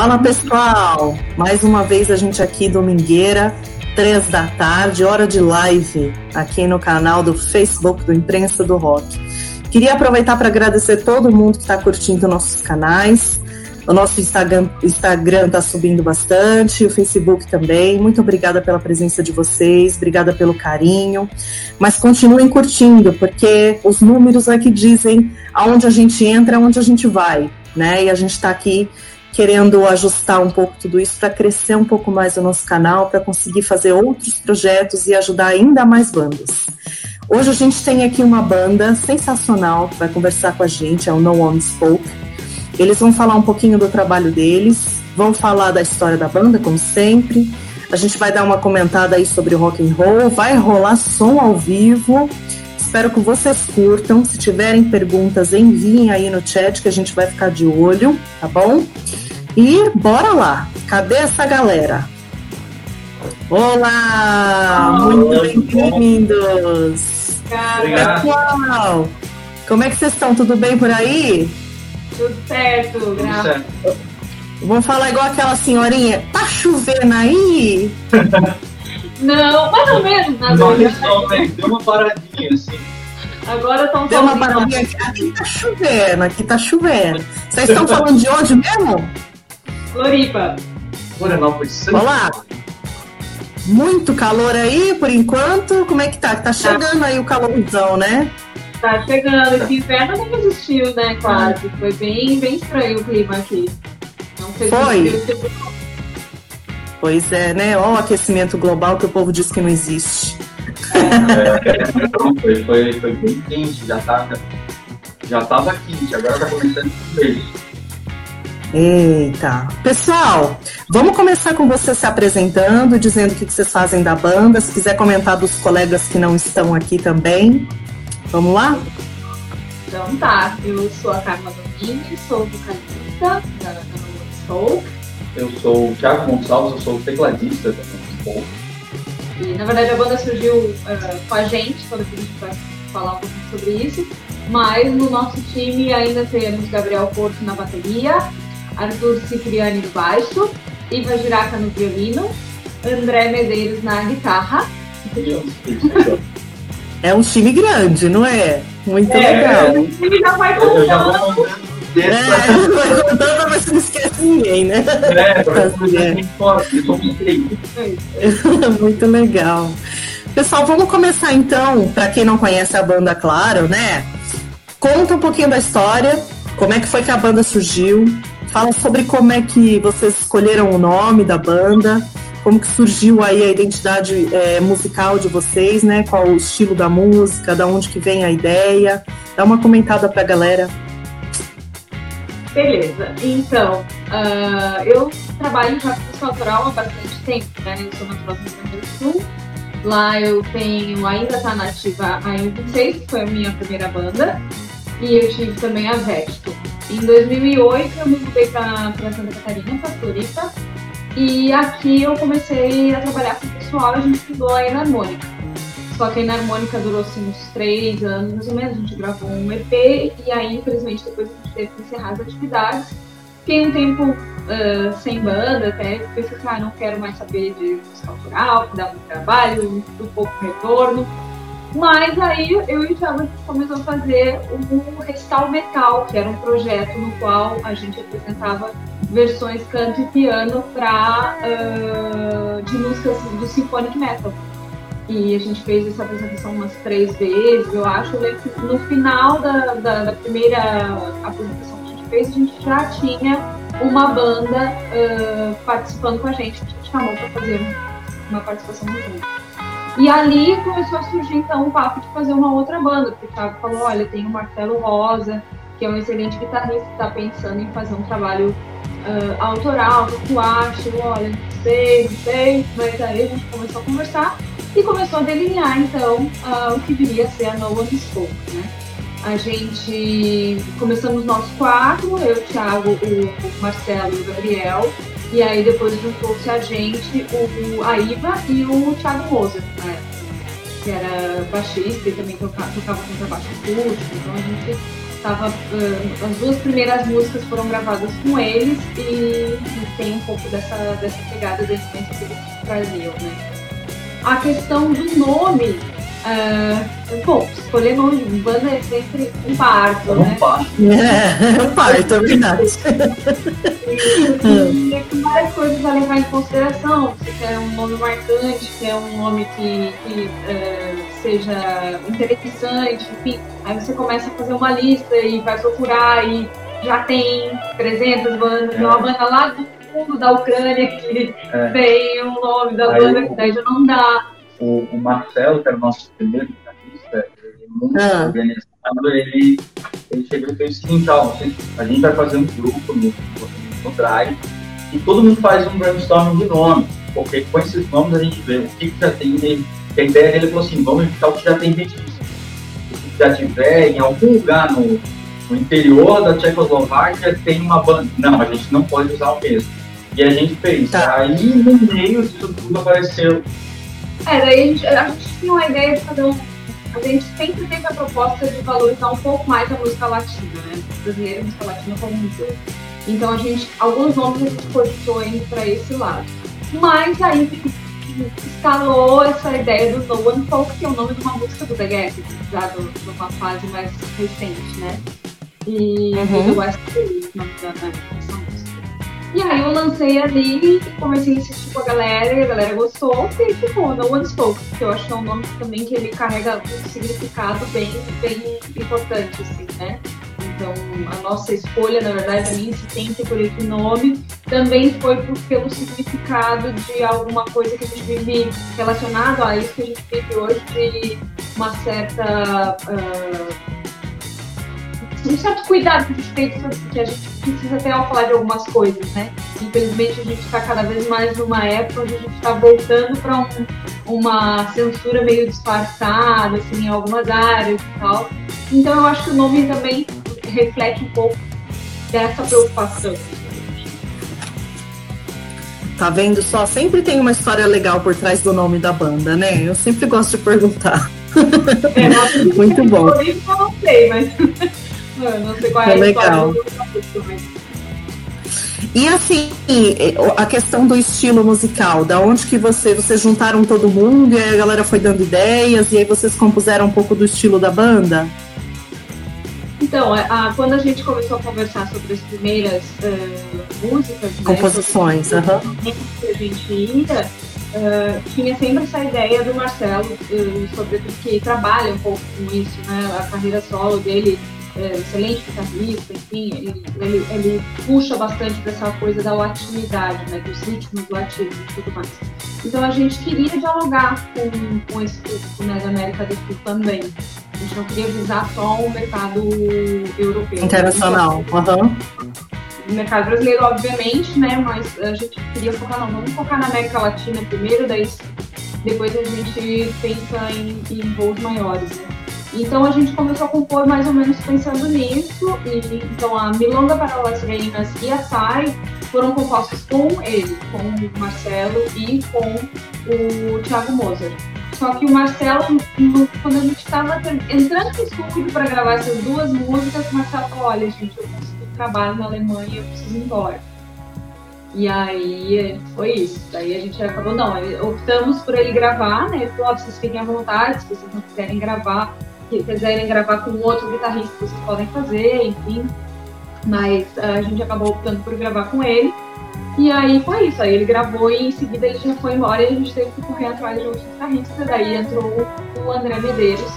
Fala pessoal! Mais uma vez a gente aqui, domingueira, três da tarde, hora de live, aqui no canal do Facebook do Imprensa do Rock. Queria aproveitar para agradecer todo mundo que está curtindo nossos canais. O nosso Instagram está subindo bastante, o Facebook também. Muito obrigada pela presença de vocês, obrigada pelo carinho. Mas continuem curtindo, porque os números é que dizem aonde a gente entra, aonde a gente vai. Né? E a gente está aqui querendo ajustar um pouco tudo isso para crescer um pouco mais o nosso canal, para conseguir fazer outros projetos e ajudar ainda mais bandas. Hoje a gente tem aqui uma banda sensacional que vai conversar com a gente, é o No One Spoke. Eles vão falar um pouquinho do trabalho deles, vão falar da história da banda, como sempre. A gente vai dar uma comentada aí sobre rock and roll, vai rolar som ao vivo. Espero que vocês curtam. Se tiverem perguntas, enviem aí no chat que a gente vai ficar de olho, tá bom? E bora lá. Cadê essa galera? Olá! muito bem-vindos! Pessoal, como é que vocês estão? Tudo bem por aí? Tudo certo, graças. Vamos falar igual aquela senhorinha. Tá chovendo aí? Não, mais ou menos, na verdade. Deu uma paradinha assim. Agora estão Deu uma paradinha aqui. Aqui tá chovendo, aqui tá chovendo. Vocês estão falando de onde mesmo? Floripa. Florianópolis. Olá. Muito calor aí por enquanto? Como é que tá? Tá chegando aí o calorzão, né? Tá chegando. Esse inverno não existiu, né? Quase. Foi bem, bem estranho o clima aqui. Não fez Foi. Pois é, né? Olha o aquecimento global que o povo diz que não existe. É, foi, foi, foi bem quente, já tava, já tava quente, agora tá começando a ver. Eita! Pessoal, vamos começar com você se apresentando, dizendo o que vocês fazem da banda. Se quiser comentar dos colegas que não estão aqui também. Vamos lá? Então tá, eu sou a Carla Domingues, sou vocalista da Canoa Soul. Eu sou o Thiago Gonçalves, eu sou tecladista da Canoa Soul. E na verdade a banda surgiu uh, com a gente, quando a gente vai falar um pouquinho sobre isso. Mas no nosso time ainda temos Gabriel Porto na bateria, Arthur Cipriani no baixo, Iva Giraca no violino, André Medeiros na guitarra. É um time grande, não é? Muito é, legal. O time já vai contando. É, contando, mas não esquece ninguém, né? É, é. Muito legal. Pessoal, vamos começar então, para quem não conhece a banda, claro, né? Conta um pouquinho da história, como é que foi que a banda surgiu, Fala sobre como é que vocês escolheram o nome da banda, como que surgiu aí a identidade é, musical de vocês, né? Qual o estilo da música, da onde que vem a ideia. Dá uma comentada pra galera. Beleza, então, uh, eu trabalho já com autoral há bastante tempo, né? Eu sou natural do Rio Grande do Sul. Lá eu tenho, ainda tá nativa a M26, que foi a minha primeira banda. E eu tive também a Vesto. Em 2008 eu me mudei para Santa Catarina, para Floripa. E aqui eu comecei a trabalhar com o pessoal, a gente estudou a Enarmônica. Só que a Enarmônica durou assim, uns três anos mais ou menos, a gente gravou um EP e aí infelizmente depois a gente teve que encerrar as atividades. Fiquei um tempo uh, sem banda, até pensei que ah, não quero mais saber de música autoral, que dá muito trabalho, muito pouco retorno. Mas aí eu e o Thiago começou a fazer o Recital Metal, que era um projeto no qual a gente apresentava versões canto e piano pra, uh, de músicas do Symphonic Metal. E a gente fez essa apresentação umas três vezes, eu acho. Eu lembro que no final da, da, da primeira apresentação que a gente fez, a gente já tinha uma banda uh, participando com a gente, que a gente chamou para fazer uma participação no jogo. E ali começou a surgir então o papo de fazer uma outra banda, porque o Thiago falou, olha, tem o Marcelo Rosa, que é um excelente guitarrista, está pensando em fazer um trabalho uh, autoral, o que tu acha? Olha, não sei, não sei, mas aí a gente começou a conversar e começou a delinear então uh, o que viria a ser a No One né? A gente começamos nosso quatro, eu, o Thiago, o Marcelo e o Gabriel, e aí depois juntou-se a gente, o, a Iva e o Thiago Moser, né? que era baixista e também tocava, tocava contrabaixo acústico, então a gente tava, uh, as duas primeiras músicas foram gravadas com eles e, e tem um pouco dessa, dessa pegada da influência que eles traziam, né? A questão do nome, uh, bom, escolher nome de banda é sempre um parto, né? Um parto. É, um parto, é verdade. E, e tem várias coisas a levar em consideração. Você quer um nome marcante, quer um nome que, que uh, seja interessante, enfim. Aí você começa a fazer uma lista e vai procurar e já tem 300 bandas, é. uma banda lá do fundo da Ucrânia que é. tem o nome da Aí banda, que daí já não dá. O, o Marcelo, que era o nosso primeiro guitarrista, ele é muito ah. organizado, ele, ele chegou e fez o seguinte, ó, a gente vai fazer um grupo no, no Drive e todo mundo faz um brainstorming de nome, porque com esses nomes a gente vê o que, que já tem nele. A ideia dele falou assim, vamos evitar o que já tem registro. O que já tiver em algum lugar no, no interior da Tchecoslováquia tem uma banda. Não, a gente não pode usar o mesmo. E a gente fez. Tá. Aí no meio disso tudo apareceu. É, daí a gente, a gente tinha uma ideia de fazer um. A gente sempre teve a proposta de valorizar um pouco mais a música latina, né? Brasileira e música latina como um todo. Então a gente, alguns nomes a gente cogitou indo para esse lado. Mas aí escalou essa ideia do No One Folk, que é o nome de uma música do The Gap, já de uma fase mais recente, né? E uhum. do West Coast, não me engano, música. E aí eu lancei ali comecei a insistir com a galera, e a galera gostou, e ficou No One Spoke, que eu acho que é um nome também que ele carrega um significado bem, bem importante, assim, né? Então, a nossa escolha, na verdade, a minha insistência por esse nome também foi por, pelo significado de alguma coisa que a gente vive relacionado a isso que a gente vive hoje, de uma certa. Uh, um certo cuidado que a gente que a gente precisa ter ao falar de algumas coisas, né? Infelizmente a gente está cada vez mais numa época onde a gente está voltando para um, uma censura meio disfarçada, assim, em algumas áreas e tal. Então eu acho que o nome também reflete um pouco dessa preocupação. Tá vendo só? Sempre tem uma história legal por trás do nome da banda, né? Eu sempre gosto de perguntar. É, Muito bom. Eu não sei, mas não sei qual é, é legal. E assim, a questão do estilo musical, da onde que você, vocês juntaram todo mundo e aí a galera foi dando ideias e aí vocês compuseram um pouco do estilo da banda? Então, a, quando a gente começou a conversar sobre as primeiras uh, músicas, né, composições, né, uhum. que a gente ia, uh, tinha sempre essa ideia do Marcelo, uh, sobre que trabalha um pouco com isso, né, a carreira solo dele é, excelente guitarrista, enfim, ele, ele, ele puxa bastante para essa coisa da latinidade, né, dos ritmos latinos e tudo mais. Então a gente queria dialogar com, com esse público né, da América do Sul também. A gente não queria visar só o mercado europeu. Internacional. Uhum. O mercado brasileiro, obviamente, né? Mas a gente queria focar, não, vamos focar na América Latina primeiro, daí depois a gente pensa em, em voos maiores, né? Então a gente começou a compor mais ou menos pensando nisso. E, então a Milonga para as Reinas e a Sai foram compostos com ele, com o Marcelo e com o Thiago Moser. Só que o Marcelo, quando a gente estava entrando no estúdio para gravar essas duas músicas, o Marcelo falou: Olha, gente, eu preciso trabalho na Alemanha, eu preciso ir embora. E aí foi isso. Daí a gente acabou, não, optamos por ele gravar, né? Ele falou: vocês fiquem à vontade, se vocês não quiserem gravar, que quiserem gravar com outro guitarrista, vocês podem fazer, enfim. Mas uh, a gente acabou optando por gravar com ele. E aí foi isso. Aí ele gravou e em seguida ele já foi embora e a gente teve que correr atrás de outros guitarristas. Daí entrou o André Medeiros,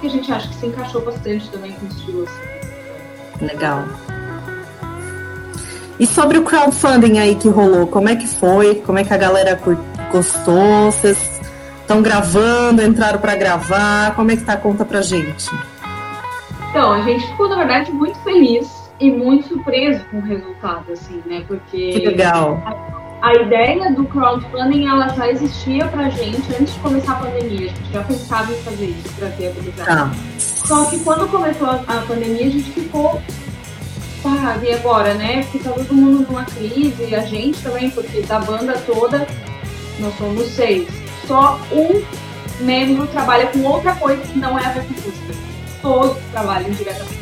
que a gente acha que se encaixou bastante também com o estilo. Assim. Legal. E sobre o crowdfunding aí que rolou, como é que foi? Como é que a galera gostou? Vocês Estão gravando, entraram para gravar? Como é que tá? Conta pra gente. Então, a gente ficou, na verdade, muito feliz e muito surpreso com o resultado, assim, né? Porque. Que legal. A, a ideia do crowdfunding, ela já existia pra gente antes de começar a pandemia. A gente já pensava em fazer isso pra ter a publicação. Tá. Só que quando começou a, a pandemia, a gente ficou pá, e agora, né? Porque tá todo mundo numa crise, e a gente também, porque da banda toda, nós somos seis só um membro trabalha com outra coisa que não é a ver com música. Todos trabalham diretamente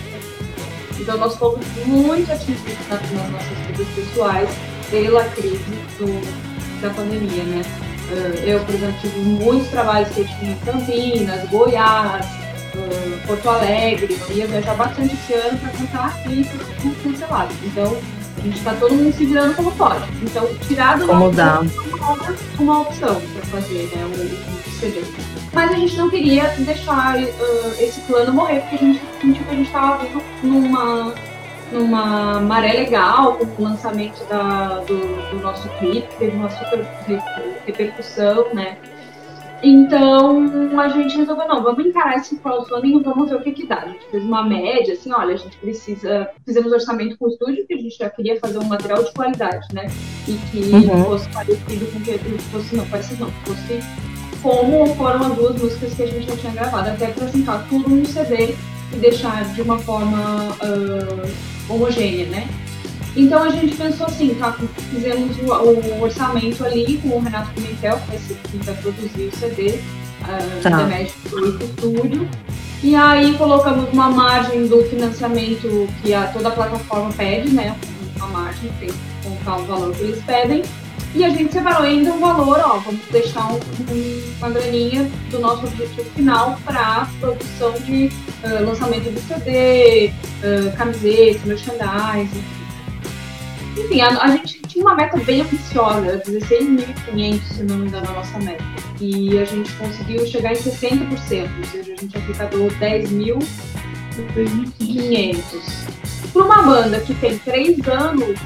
Então nós fomos muito atingidos nas, nossas vidas pessoais pela crise do, da pandemia, né? Ah, eu, por exemplo, tive muitos trabalhos que eu tinha em Campinas, Goiás, ah, Porto Alegre, eu ia viajar bastante esse ano para cantar aqui foi cancelado. Então, a gente está todo mundo se virando como pode. Então, tirar do como dá. Uma, opção para fazer né, o, o CD. Mas a gente não queria deixar uh, esse plano morrer, porque a gente sentiu que a gente estava vindo numa numa maré legal com o lançamento da, do, do, nosso clipe, teve uma super repercussão, né? Então a gente resolveu, não, vamos encarar esse crowdfunding e vamos ver o que, que dá. A gente fez uma média, assim, olha, a gente precisa. Fizemos orçamento com o estúdio, que a gente já queria fazer um material de qualidade, né? E que uhum. fosse parecido com que fosse, não, parecido não, fosse como foram as duas músicas que a gente já tinha gravado, até para sentar tudo no CD e deixar de uma forma uh, homogênea, né? Então a gente pensou assim, tá, fizemos o, o orçamento ali com o Renato Pimentel, que vai, ser, que vai produzir o CD, uh, tá. do Estúdio. E aí colocamos uma margem do financiamento que a, toda a plataforma pede, né? Uma margem, tem que contar o valor que eles pedem. E a gente separou ainda um valor, ó, vamos deixar um, um, uma graninha do nosso objetivo final para produção de uh, lançamento do CD, uh, camisetas, merchandising. Enfim, a, a, gente tinha uma meta bem ambiciosa, 16.500, se não me engano, a nossa meta. E a gente conseguiu chegar em 60%, ou seja, a gente arrecadou 10.500. Para uma banda que tem 3 anos,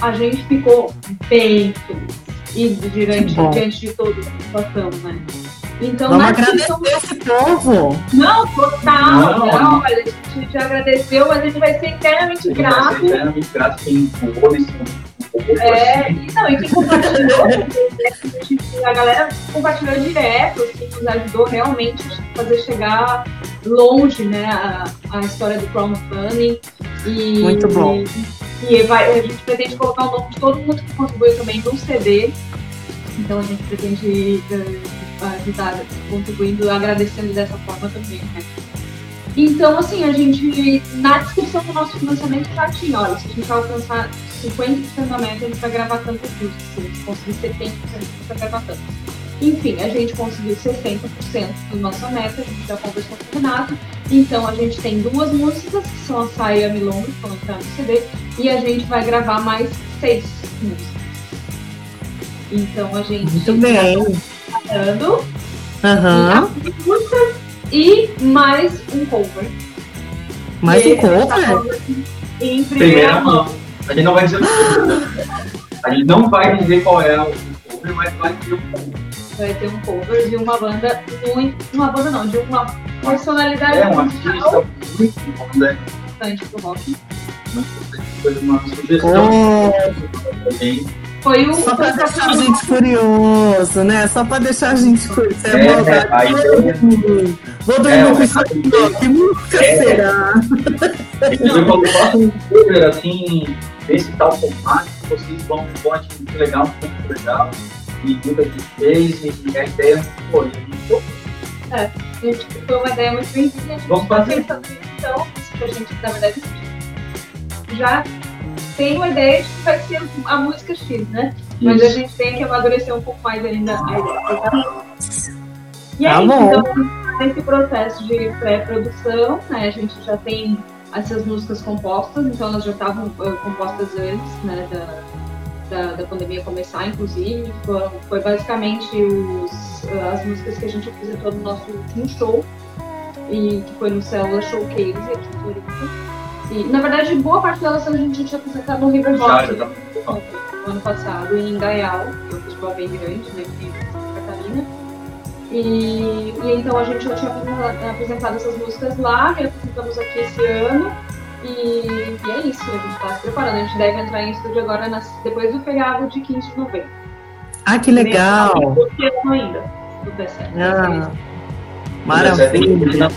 a gente ficou bem feliz. E diante, diante de toda a situação, né? Então, Vamos agradecer são... esse povo. Não, total. Não, não, olha, a gente já agradeceu, mas a gente vai ser eternamente grato. Vai ser eternamente grato quem nesse é, e não, e quem compartilhou, a galera compartilhou direto, assim, nos ajudou realmente a fazer chegar longe, né, a, a história do crowdfunding. E, Muito bom. E, e vai, a gente pretende colocar o nome de todo mundo que contribuiu também no CD. Então a gente pretende uh, ajudar contribuindo, agradecendo dessa forma também, né? Então, assim, a gente, na descrição do nosso financiamento já tinha, olha, se a gente alcançar 50% da meta, a gente vai gravar tantos discos. Se a gente conseguir 70%, a gente vai gravar tantos. Enfim, a gente conseguiu 60% da nossa meta, a gente já conversou com o Renato. Então, a gente tem duas músicas, que são a Saia Milonga, que vão entrar no CD, e a gente vai gravar mais seis músicas. Então, a gente Muito bem. Tá trabalhando. Aham. Uhum. E mais um cover. Mais um cover? Em primeira, primeira mão. A gente não vai dizer A gente não vai dizer qual é o cover, mas vai ter um cover. Vai ter um cover de uma banda muito. Uma banda não, de uma personalidade. É um artista muito importante pro rock. Foi uma sugestão. Oh. Foi um. Só para deixar a gente curioso, né? Só para deixar a gente curioso. É, é, é aí, Vou dormir é, com isso aqui. Que música é, será? Eu faço um cover assim, desse tal formato, vocês vão, vão achar muito legal, muito legal. E muita gente fez, e a ideia foi. É, gente, foi uma ideia muito bem Vamos fazer. Então, isso que a gente, na verdade, já tem uma ideia de que vai ser a música X, né? Mas a gente tem que amadurecer um pouco mais ainda a ideia. E é tá isso, então, nesse processo de pré-produção, né, a gente já tem essas músicas compostas, então elas já estavam uh, compostas antes, né, da, da, da, pandemia começar, inclusive. Foi, foi basicamente os, uh, as músicas que a gente apresentou no nosso último show, e que foi no Célula Showcase aqui em Floripa. E, na verdade, boa parte delas a gente tinha apresentado no River Rock no ano passado, em Gaial, que é um festival bem grande, né, aqui em Santa Catarina. E, e, então a gente já tinha apresentado essas músicas lá, e apresentamos aqui esse ano. E, e é isso, a gente está se preparando. A gente deve entrar em estúdio agora nas, depois do feriado de 15 de novembro. Ah, que legal! ainda, tudo é certo. Ah, maravilha!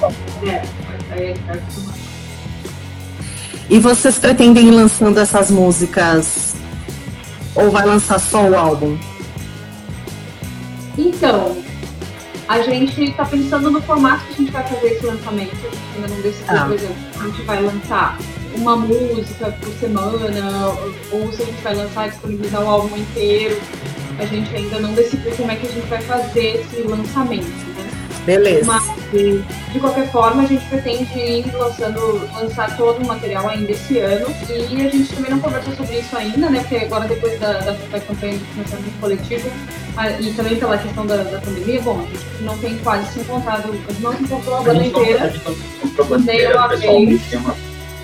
É, aí é, e vocês pretendem ir lançando essas músicas? Ou vai lançar só o álbum? Então, a gente está pensando no formato que a gente vai fazer esse lançamento. Ainda não decidiu, ah. por exemplo, a gente vai lançar uma música por semana, ou se a gente vai lançar e disponibilizar o álbum inteiro. A gente ainda não decidiu como é que a gente vai fazer esse lançamento? Beleza. Mas, de qualquer forma, a gente pretende ir lançando, lançar todo o material ainda esse ano. E a gente também não conversou sobre isso ainda, né? Porque agora, depois da, da, da campanha de financiamento coletivo, e também pela questão da, da pandemia, bom, a gente não tem quase se encontrado, a gente não se encontrou a banda inteira. Nem uma vez.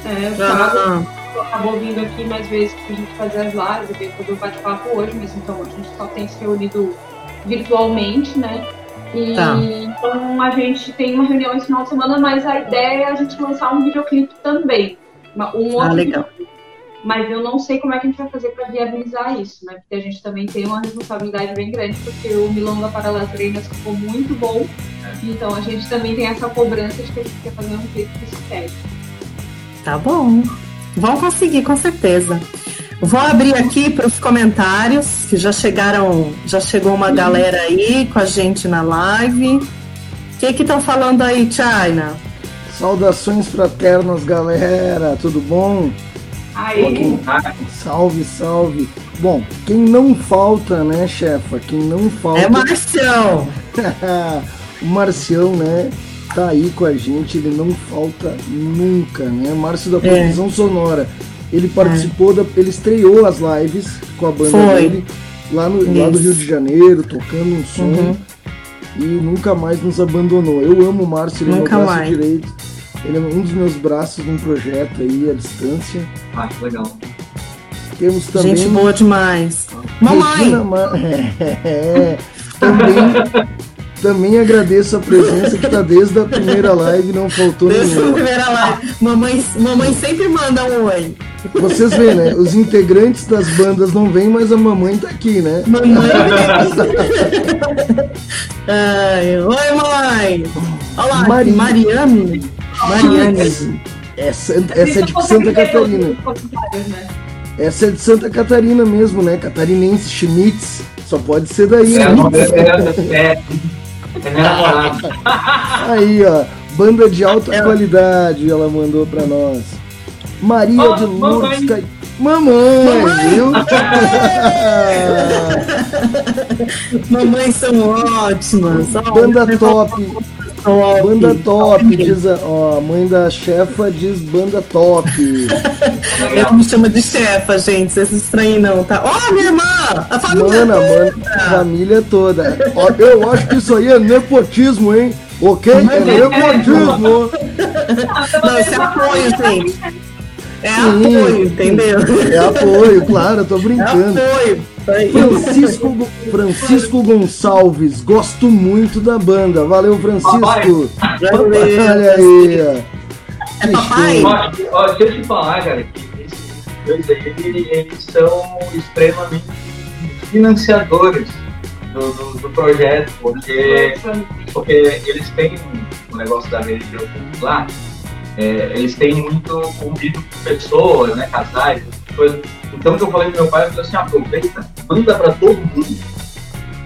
É, o Thiago acabou vindo aqui mais vezes pra gente fazer as lives, veio todo o bate-papo hoje, mas então a gente só tem se reunido virtualmente, né? E tá. Então a gente tem uma reunião esse final de semana, mas a ideia é a gente lançar um videoclipe também. Um ah, outro ah, legal. Mas eu não sei como é que a gente vai fazer para viabilizar isso, né? Porque a gente também tem uma responsabilidade bem grande, porque o Milonga para las Reinas ficou muito bom. Então a gente também tem essa cobrança de que a gente quer fazer um clipe que se pede. Tá bom. Vão conseguir, com certeza. Vou abrir aqui para os comentários, que já chegaram, já chegou uma galera aí com a gente na live. O que que estão falando aí, China? Saudações fraternas, galera. Tudo bom? Aí. Salve, salve. Bom, quem não falta, né, chefa? Quem não falta. É Marcião! o Marcião, né? Tá aí com a gente, ele não falta nunca, né? Márcio da. Produção é. Sonora. Ele participou, é. da, ele estreou as lives com a banda Foi. dele lá, no, lá do Rio de Janeiro, tocando um som. Uhum. E nunca mais nos abandonou. Eu amo o Márcio, ele nunca é meu braço mais. direito. Ele é um dos meus braços num projeto aí à distância. Ah, que legal. Temos também. Gente boa demais. Mamãe! Ma... É, também, também agradeço a presença que está desde a primeira live, não faltou desde nenhuma. Desde a primeira live. Mamãe, mamãe sempre manda um oi. Vocês veem, né? Os integrantes das bandas não vêm, mas a mamãe tá aqui, né? Mamãe Ai, Oi, mãe! Olá, Mari... Mariane. Mariane. Essa, essa é de Santa Catarina. Né? Essa é de Santa Catarina mesmo, né? Catarinense, Schmitz. Só pode ser daí, é, né? É, é, namorada. Aí, ó. Banda de alta é. qualidade, ela mandou pra nós. Maria oh, de Lourdes Mamãe, mamãe viu? Mamães são ótimas. Banda top. Top. Banda top, diz a, ó, a mãe da chefa diz banda top. Ela me chama de chefa, gente. Vocês estranham não, tá? Ó, oh, minha irmã! A família Mana, toda! Mano, família toda. Ó, eu acho que isso aí é nepotismo, hein? Ok? É nepotismo! Não, isso é apoio, gente. É Sim, apoio, entendeu? É apoio, claro, eu tô brincando. É apoio. Francisco, Francisco Gonçalves, gosto muito da banda. Valeu, Francisco. Olha aí. É papai? Ó, deixa eu te falar, cara, que esses dois aí, eles são extremamente financiadores do, do, do, projeto, porque, porque eles têm o um negócio da religião lá, é, eles têm muito convívio com pessoas, né, casais, coisas então, o que eu falei pro meu pai, eu falei assim, aproveita, manda para todo mundo,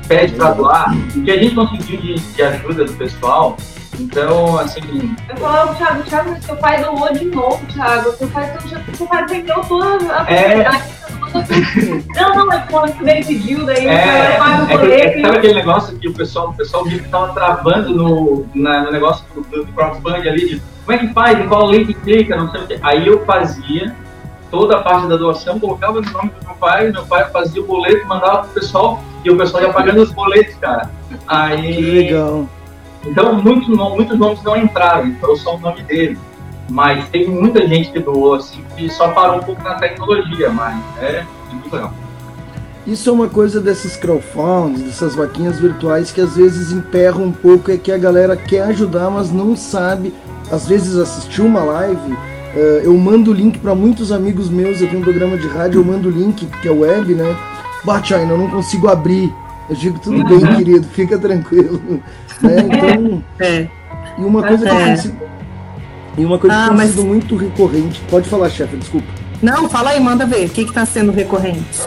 pede para doar, o que a gente conseguiu de, de ajuda do pessoal, então, assim. Eu falava, Thiago, Thiago, mas seu pai doou de novo, Thiago. Seu pai, seu pai vendeu toda a é... Não, não, é quando ele pediu, daí é, o boleto. É, sabe aquele negócio que o pessoal, o pessoal viu que tava travando no, na, no negócio do, do crowdfunding ali, de como é que faz, em qual link clica, não sei o que. Aí eu fazia toda a parte da doação, colocava no nome do meu pai, meu pai fazia o boleto, mandava pro pessoal, e o pessoal ia pagando os boletos, cara. Aí. Que legal. Então, muitos, muitos nomes não entraram, entrou só o nome dele. Mas tem muita gente que doou, assim, que só parou um pouco na tecnologia, mas é muito legal. Isso é uma coisa desses crowdfunds, dessas vaquinhas virtuais que às vezes emperram um pouco, é que a galera quer ajudar, mas não sabe. Às vezes assistiu uma live eu mando o link para muitos amigos meus, eu tenho um programa de rádio, eu mando o link, que é web, né? Bate ainda, eu não consigo abrir. Eu digo, tudo bem, uhum. querido, fica tranquilo. né? Então. É. E uma coisa que é. tem sido, e uma coisa ah, que tem mas... sido muito recorrente. Pode falar, chefe, desculpa. Não, fala aí, manda ver. O que está sendo recorrente?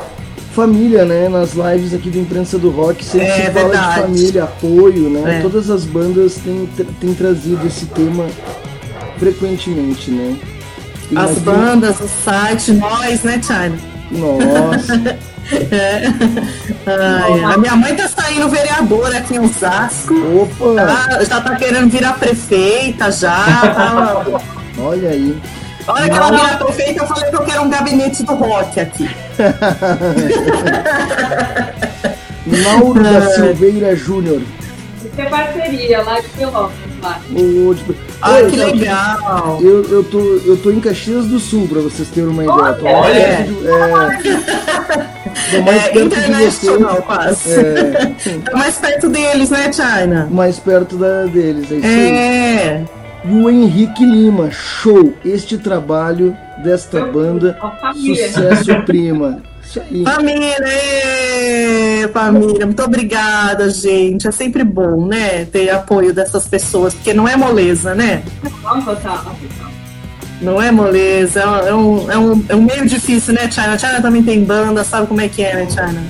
família, né? Nas lives aqui do Imprensa do Rock sempre é, se fala verdade. de família, apoio, né? É. Todas as bandas têm, têm trazido esse tema frequentemente, né? As bandas, o site, nós, né, China? Nossa. É. Ai, a minha mãe tá saindo vereadora aqui em Osasco. Opa! Tá, já tá querendo virar prefeita já. Tá... Olha aí. Olha que ela virar prefeita, eu falei que eu quero um gabinete do rock aqui. Lauro da Silveira Júnior. Isso é parceria lá de Pelotas, lá. Ah, que legal! Eu, eu, tô, eu tô em Caxias do Sul, pra vocês terem uma ideia. Olha! É, é, mais é, perto de vocês. quase. É. Tá mais perto deles, né, China? Mais perto da, deles, é isso é. aí. E o Henrique Lima, show! Este trabalho desta banda, sucesso prima. Isso aí. Família, família, muito obrigada, gente. É sempre bom, né, ter apoio dessas pessoas, porque não é moleza, né? Não é moleza, é um, é um, é um meio difícil, né, China? China também tem banda, sabe como é que é, né, China?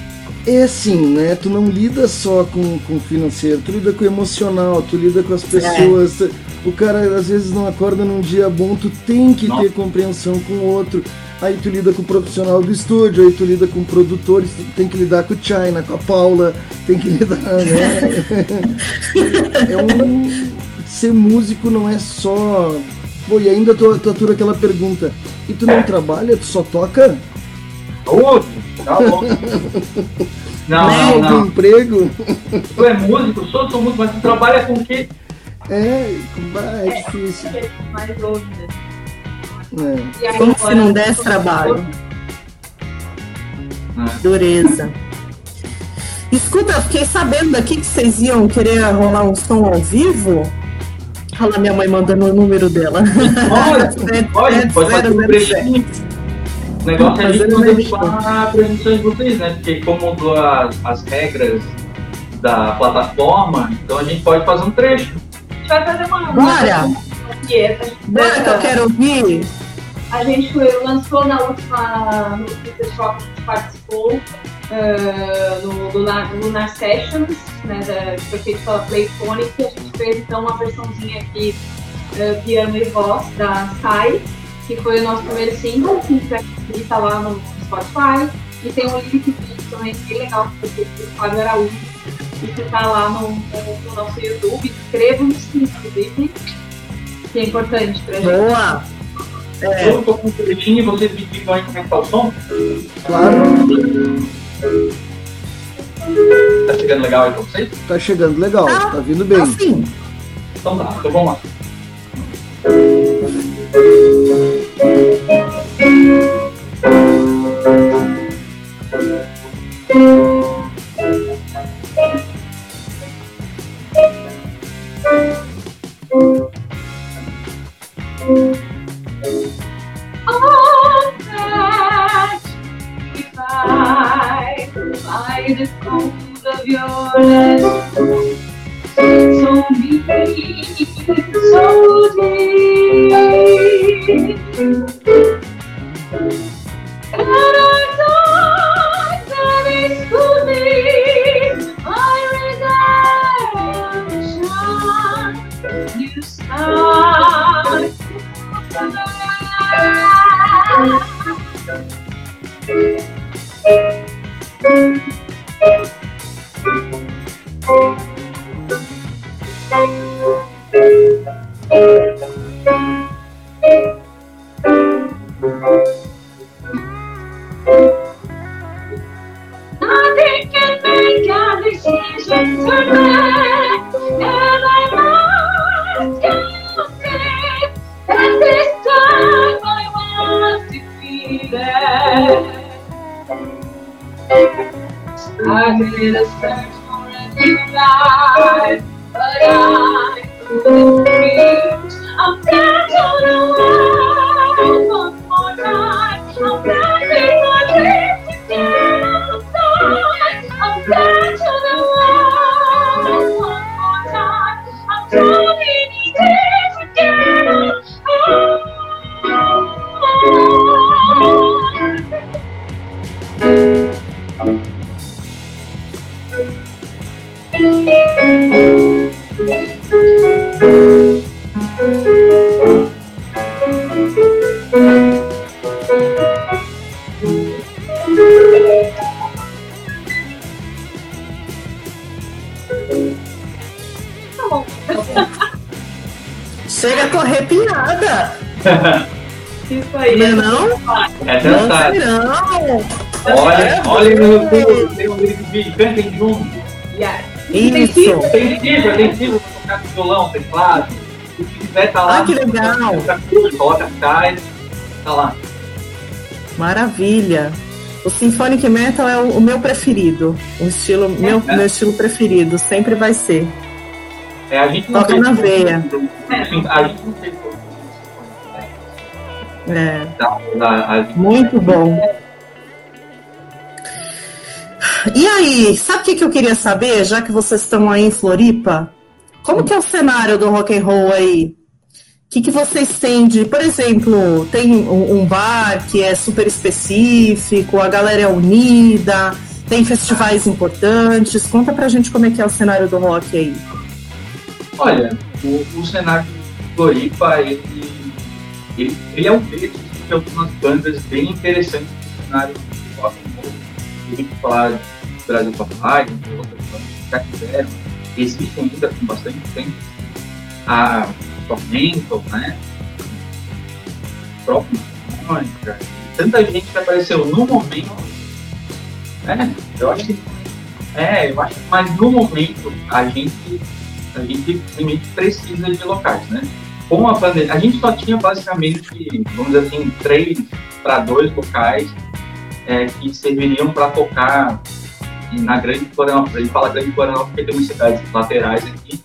É assim, né? Tu não lida só com, com o financeiro, tu lida com o emocional, tu lida com as pessoas. É o cara às vezes não acorda num dia bom, tu tem que ter compreensão com o outro. Aí tu lida com o profissional do estúdio, aí tu lida com produtores, tem que lidar com o China, com a Paula, tem que lidar, né? é um. Ser músico não é só. Pô, e ainda tu, tu atura aquela pergunta. E tu não trabalha, tu só toca? Ô, tá bom. Não, não, não. emprego? Tu é músico, sou, sou músico, mas tu trabalha com o quê? É, é difícil. É, mais É. Como se não desse trabalho. É. Dureza. Escuta, fiquei sabendo aqui que vocês iam querer rolar um som ao vivo. Olha lá minha mãe mandando o número dela. Pode, pode, pode fazer um trechinho. O negócio é a gente não deixar a transmissão de vocês, né? Porque como mudou as, as regras da plataforma, então a gente pode fazer um trecho vai fazer uma. Bora! Bora que eu quero ouvir! A gente lançou na última, no festival que a gente participou, uh, no Lunar, Lunar Sessions, né, da, que foi feito pela Playphonic, e a gente fez então uma versãozinha aqui, uh, piano e voz, da Sai, que foi o nosso primeiro single, que está lá no Spotify, e tem um lyric vídeo também bem legal, que foi feito pelo Fábio Araújo, que está lá no, no, nosso YouTube. Inscrevam-se, inclusive, que é importante pra gente. Boa! É. Eu tô com o boletim e vocês me digam aí como é o som? Claro. Tá chegando legal aí pra vocês? Tá chegando legal, ah, tá vindo bem. Assim. Então tá, então vamos lá. Thank need a search for every life, but I couldn't Olha, olha no YouTube, tem um vídeo, cantem junto. Yeah. Isso. Tem livro, tem livro pra tocar com violão, teclado. Se quiser, tá lá. Ah, que legal. Coloca, cai, tá lá. Maravilha. O Symphonic Metal é o, o meu preferido. O estilo, meu, É. meu estilo preferido. Sempre vai ser. É, a gente não Toca tem na veia. A gente não tem É, da, da, muito bom. E aí, sabe o que, que eu queria saber, já que vocês estão aí em Floripa? Como que é o cenário do rock and roll aí? O que, que vocês têm de, por exemplo, tem um, um bar que é super específico, a galera é unida, tem festivais importantes. Conta pra gente como é que é o cenário do rock aí. Olha, o, o cenário de Floripa, ele, ele, ele é um berço de algumas bandas bem interessantes do cenário do rock and roll. Eu Brasil de outras já tiveram, existem ainda com bastante tempo. A Tormental, né? O próprio Mônica, tanta gente que apareceu no momento. É, eu acho que. É, eu acho que, mas no momento a gente a gente realmente precisa de locais, né? Com a pandemia, a gente só tinha basicamente, vamos dizer assim, três para dois locais é, que serviriam para tocar na Grande Florianópolis. A gente fala Grande Florianópolis porque tem umas cidades laterais aqui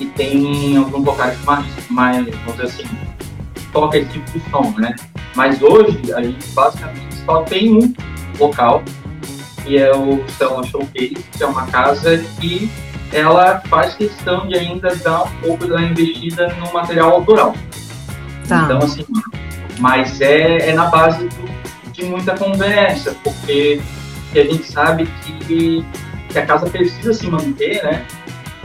e tem alguns locais mais, mais, vamos dizer assim, toca esse tipo de som, né? Mas hoje a gente basicamente só tem um local, que é o Stella Showcase, que é uma casa que ela faz questão de ainda dar um pouco da investida no material autoral. Tá. Então, assim, mas é, é na base do- de muita conversa, porque, porque a gente sabe que, que a casa precisa se manter, né?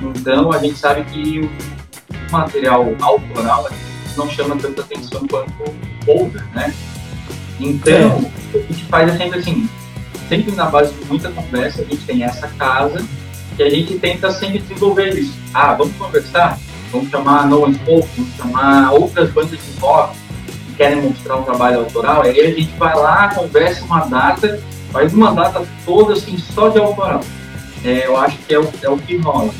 Então, a gente sabe que o material autoral não chama tanta atenção quanto o cover, né? Então, o que a gente faz é sempre assim, sempre na base de muita conversa, a gente tem essa casa que a gente tenta sempre desenvolver isso. Ah, vamos conversar? Vamos chamar No One Spoke, vamos chamar outras bandas de rock que querem mostrar um trabalho autoral. Aí a gente vai lá, conversa uma data, faz uma data toda assim, só de autoral. É, eu acho que é o, é o que rola.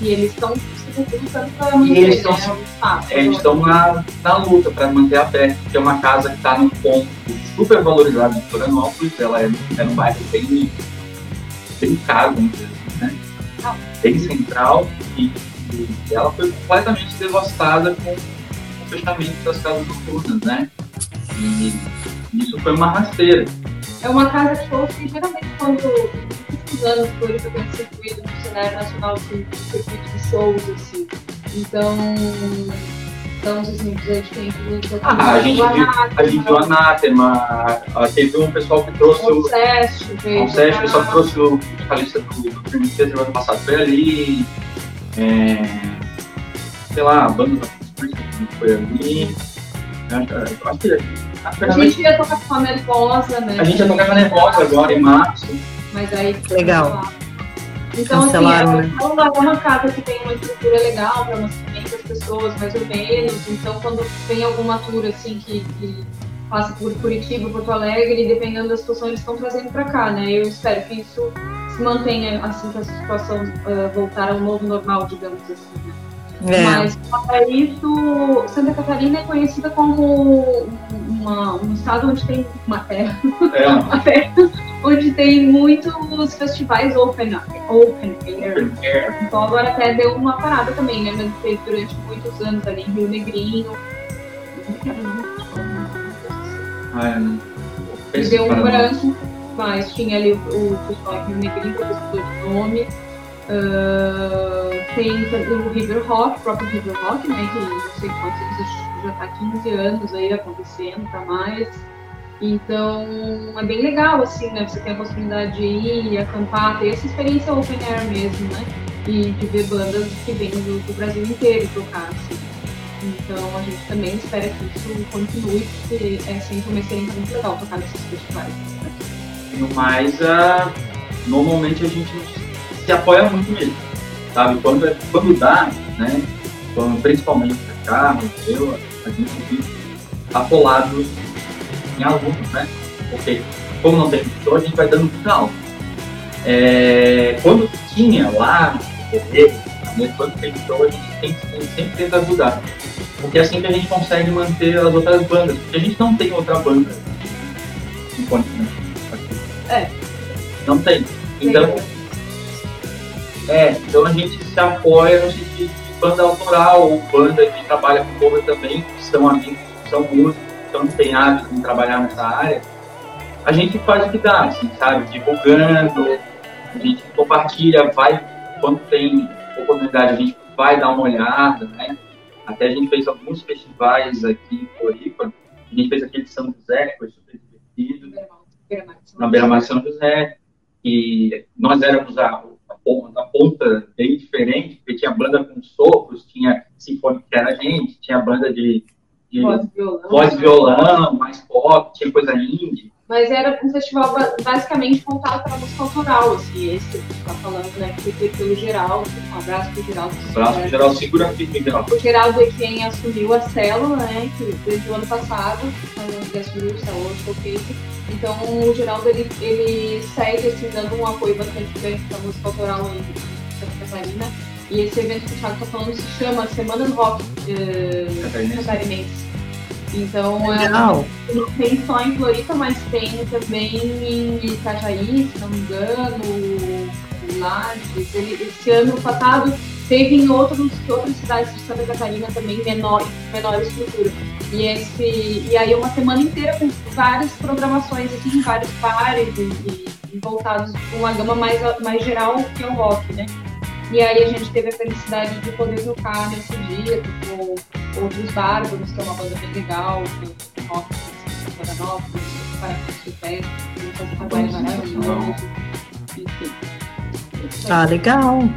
E eles estão se lutando para manter, eles né, estão- o espaço. É, eles estão na, na luta para manter aberto, porque é uma casa que está num ponto super valorizado de Florianópolis, ela é, é num bairro bem, bem caro, vamos dizer assim, né? Bem central, e, e ela foi completamente devastada com o fechamento das casas noturnas, né? E isso foi uma rasteira. É uma casa de shows que geralmente quando muitos anos foi tem circuito no cenário nacional assim, de circuito de shows, assim. Então, exemplos aí de quem que Ah, a gente viu- A gente viu a Anátema, a- teve um pessoal que trouxe o. o Seste, veio. O Sérgio, o pessoal que trouxe o vocalista do, do Primitive ano passado foi ali. É, sei lá, a banda da foi ali. Acho- eu acho que A gente ia tocar com a Nervosa, né? a gente ia tocar com a Nervosa agora em março. Mas aí. Legal. Então, Cancelaram, assim, é uma, é uma casa que tem uma estrutura legal para umas 500 pessoas, mais ou menos. Então, quando tem alguma tour, assim, que, que passa por Curitiba, Porto Alegre, dependendo da situação, eles estão trazendo para cá, né? Eu espero que isso se mantenha, assim, que a situação ah, voltar ao novo normal, digamos assim. É, Mas, para isso, Santa Catarina é conhecida como uma- um estado onde tem uma terra É, onde tem muitos festivais open, open air. é, Então agora até deu uma parada também, né? Mas fez durante muitos anos ali em Rio Negrinho. é, E deu um branco, mas tinha ali o, o festival em Rio Negrinho, que precisou de nome. Ah, tem o River Rock, o próprio River Rock, né? Que não sei quantos já tá há 15 anos aí acontecendo, tá mais. Então é bem legal, assim, né? Você tem a possibilidade de ir, acampar, ter essa experiência open air mesmo, né? E de ver bandas que vêm do, do Brasil inteiro tocar, assim. Então a gente também espera que isso continue, porque é sempre uma experiência muito legal tocar nesses festivais. No mais, ah, normalmente a gente se apoia muito nele. Sabe? Quando, é- quando dá, né? Quando, principalmente Carlos, eu, a gente vive apolado em alunos, né? Porque como não tem professor, a gente vai dando final. É, quando tinha lá no correio, né, quando tem show, a gente sempre, sempre tenta ajudar. Porque é assim que a gente consegue manter as outras bandas. Porque a gente não tem outra banda sinfônica É. Não tem. Então, é, então a gente se apoia no sentido de banda autoral ou banda que trabalha com cover também, que são amigos, que são músicos, que estão empenhados em trabalhar nessa área. A gente faz o que dá, assim, sabe? Divulgando, a gente compartilha, vai, quando tem oportunidade, a gente vai dar uma olhada, né? Até a gente fez alguns festivais aqui em Floripa, a gente fez aquele de São José, que foi super divertido, na Beira-Mar de São José, e nós éramos a, a, ponta, a ponta bem diferente, porque tinha banda com sopros, tinha sinfônico que era a gente, tinha banda de, de Voz violão. voz violão, mais pop, tinha coisa indie. Mas era um festival ba- basicamente voltado para a música autoral, assim, esse que a gente tá falando, né? Que foi pelo Geraldo, um abraço pro Geraldo. O braço geral segura firme, geral. O Geraldo é quem assumiu a célula, né? Que desde o ano passado, quando ele assumiu a célula showcase. Então o Geraldo ele, ele segue assim, dando um apoio bastante grande para a música autoral em Santa Catarina. E esse evento que o Thiago tá falando se chama Semana do Rock eh, Catarinense. Então é, não tem só em Floripa, mas tem também em Itajaí, se não me engano, Lages. Ele, esse ano passado teve em outros, outras cidades de Santa Catarina também, menor, menor estrutura. E, esse, e aí uma semana inteira com várias programações, assim, vários pares e, e- voltados com uma gama mais, mais geral que é o rock, né? E aí a gente teve a felicidade de poder tocar nesse dia com outros bárbaros, que é uma banda bem legal, que é rock de Florianópolis, para o Fest, que um trabalho maravilhoso. Enfim. Ah, legal.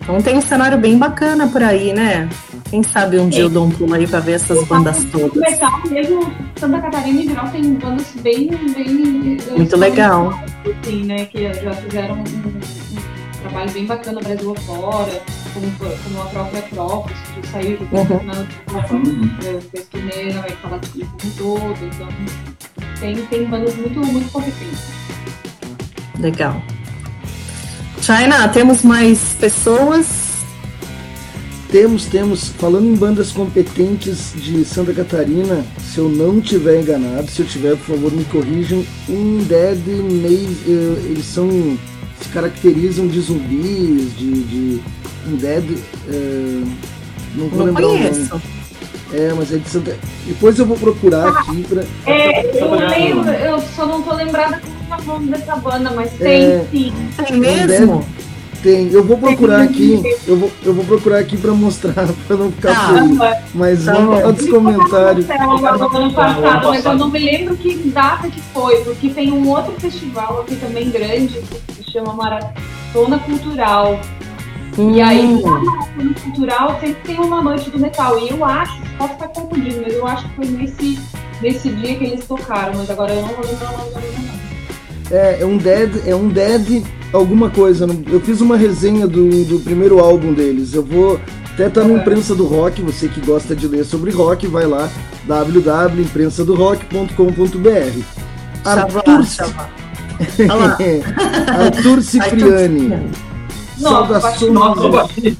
Então tem um cenário bem bacana por aí, né? Quem sabe um dia eu dou um pulo aí pra ver essas bandas O todas. metal mesmo, Santa Catarina em geral tem bandas bem, bem Muito legal. assim, né, que já fizeram um, um trabalho bem bacana Brasil afora, como, como a própria Acrópolis, que saiu de Uhum. na fez turnê na América Latina como um todo, então tem, tem bandas muito, muito competentes. Legal. China, temos mais pessoas? Temos, temos, falando em bandas competentes de Santa Catarina, se eu não tiver enganado, se eu tiver, por favor, me corrijam, Undead Maze, eh, eles são, se caracterizam de zumbis, de, de Undead, eh, não vou Não lembrar o nome. conheço. É, mas é de Santa... Depois eu vou procurar aqui pra... É, eu lembro, eu só não tô lembrada como é o nome dessa banda, mas tem É. sim. Tem mesmo? Tem, eu vou procurar aqui, eu vou, eu vou procurar aqui pra mostrar, pra não ficar Tá. feio. Mas Tá vamos lá dos comentários. No ano passado, mas eu não me lembro que data que foi, porque tem um outro festival aqui também grande, chama Maratona Cultural. E aí, Hum, na Maratona Cultural sempre tem uma noite do metal. E eu acho, posso estar confundindo, mas eu acho que foi nesse, nesse dia que eles tocaram, mas agora eu não vou lembrar o nome da banda, não. É, é um Dead, é um Dead alguma coisa. Eu fiz uma resenha do, do primeiro álbum deles. Eu vou até estar no Imprensa do Rock, você que gosta de ler sobre rock, vai lá www.imprensadorock.com.br. Arthur. Arthur Cipriani. Saudações.